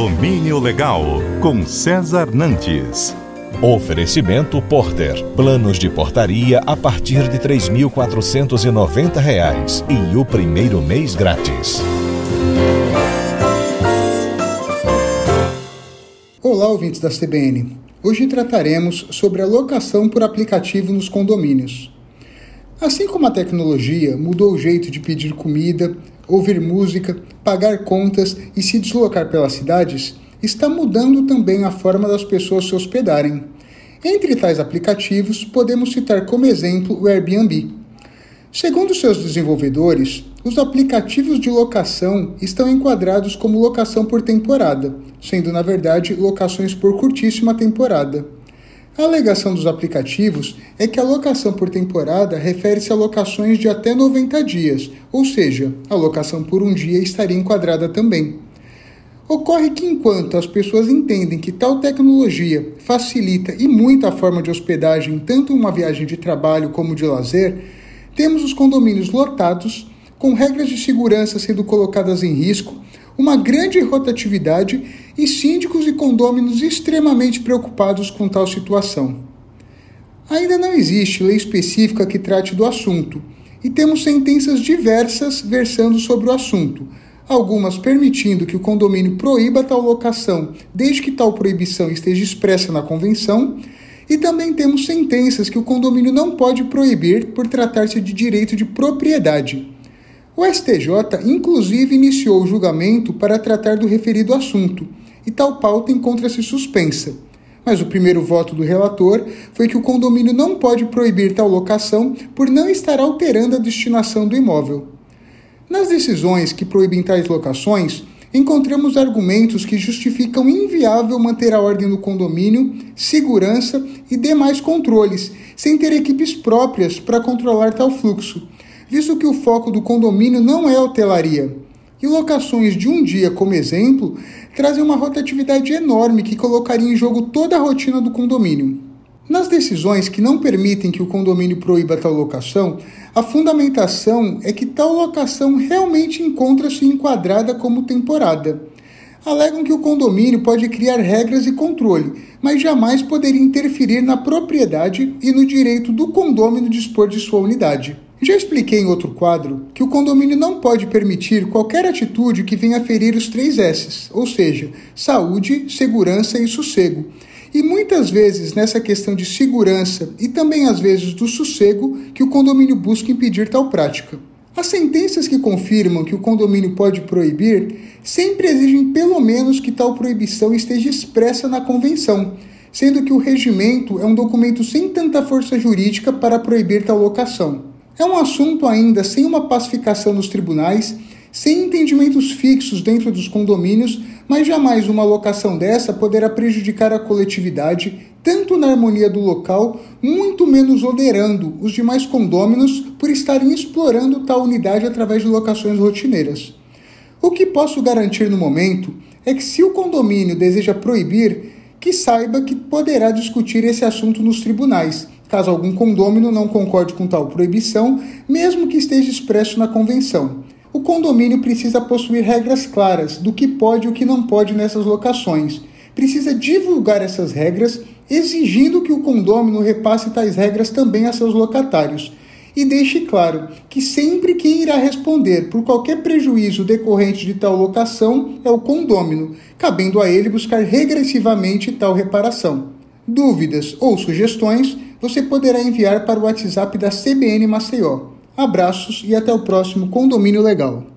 Condomínio Legal, com César Nantes. Oferecimento Porter. Planos de portaria a partir de R$ 3.490 e o primeiro mês grátis. Olá, ouvintes da CBN. Hoje trataremos sobre a locação por aplicativo nos condomínios. Assim como a tecnologia mudou o jeito de pedir comida, ouvir música, pagar contas e se deslocar pelas cidades, está mudando também a forma das pessoas se hospedarem. Entre tais aplicativos, podemos citar como exemplo o Airbnb. Segundo seus desenvolvedores, os aplicativos de locação estão enquadrados como locação por temporada, sendo na verdade locações por curtíssima temporada. A alegação dos aplicativos é que a locação por temporada refere-se a locações de até 90 dias, ou seja, a locação por um dia estaria enquadrada também. Ocorre que enquanto as pessoas entendem que tal tecnologia facilita e muito a forma de hospedagem, tanto uma viagem de trabalho como de lazer, temos os condomínios lotados, com regras de segurança sendo colocadas em risco, uma grande rotatividade e síndicos e condôminos extremamente preocupados com tal situação. Ainda não existe lei específica que trate do assunto, e temos sentenças diversas versando sobre o assunto algumas permitindo que o condomínio proíba tal locação, desde que tal proibição esteja expressa na convenção, e também temos sentenças que o condomínio não pode proibir por tratar-se de direito de propriedade. O STJ, inclusive, iniciou o julgamento para tratar do referido assunto, e tal pauta encontra-se suspensa. Mas o primeiro voto do relator foi que o condomínio não pode proibir tal locação por não estar alterando a destinação do imóvel. Nas decisões que proíbem tais locações, encontramos argumentos que justificam inviável manter a ordem no condomínio, segurança e demais controles, sem ter equipes próprias para controlar tal fluxo, visto que o foco do condomínio não é hotelaria. E locações de um dia, como exemplo, trazem uma rotatividade enorme que colocaria em jogo toda a rotina do condomínio. Nas decisões que não permitem que o condomínio proíba tal locação, a fundamentação é que tal locação realmente encontra-se enquadrada como temporada. Alegam que o condomínio pode criar regras e controle, mas jamais poderia interferir na propriedade e no direito do condômino dispor de sua unidade. Já expliquei em outro quadro que o condomínio não pode permitir qualquer atitude que venha ferir os três S's, ou seja, saúde, segurança e sossego e muitas vezes nessa questão de segurança e também às vezes do sossego que o condomínio busca impedir tal prática. As sentenças que confirmam que o condomínio pode proibir sempre exigem pelo menos que tal proibição esteja expressa na convenção, sendo que o regimento é um documento sem tanta força jurídica para proibir tal locação. É um assunto ainda sem uma pacificação nos tribunais, sem entendimentos fixos dentro dos condomínios mas jamais uma alocação dessa poderá prejudicar a coletividade, tanto na harmonia do local, muito menos oderando os demais condôminos por estarem explorando tal unidade através de locações rotineiras. O que posso garantir no momento é que, se o condomínio deseja proibir, que saiba que poderá discutir esse assunto nos tribunais, caso algum condômino não concorde com tal proibição, mesmo que esteja expresso na convenção. O condomínio precisa possuir regras claras do que pode e o que não pode nessas locações. Precisa divulgar essas regras, exigindo que o condômino repasse tais regras também a seus locatários. E deixe claro que sempre quem irá responder por qualquer prejuízo decorrente de tal locação é o condômino, cabendo a ele buscar regressivamente tal reparação. Dúvidas ou sugestões você poderá enviar para o WhatsApp da CBN Maceió Abraços e até o próximo Condomínio Legal.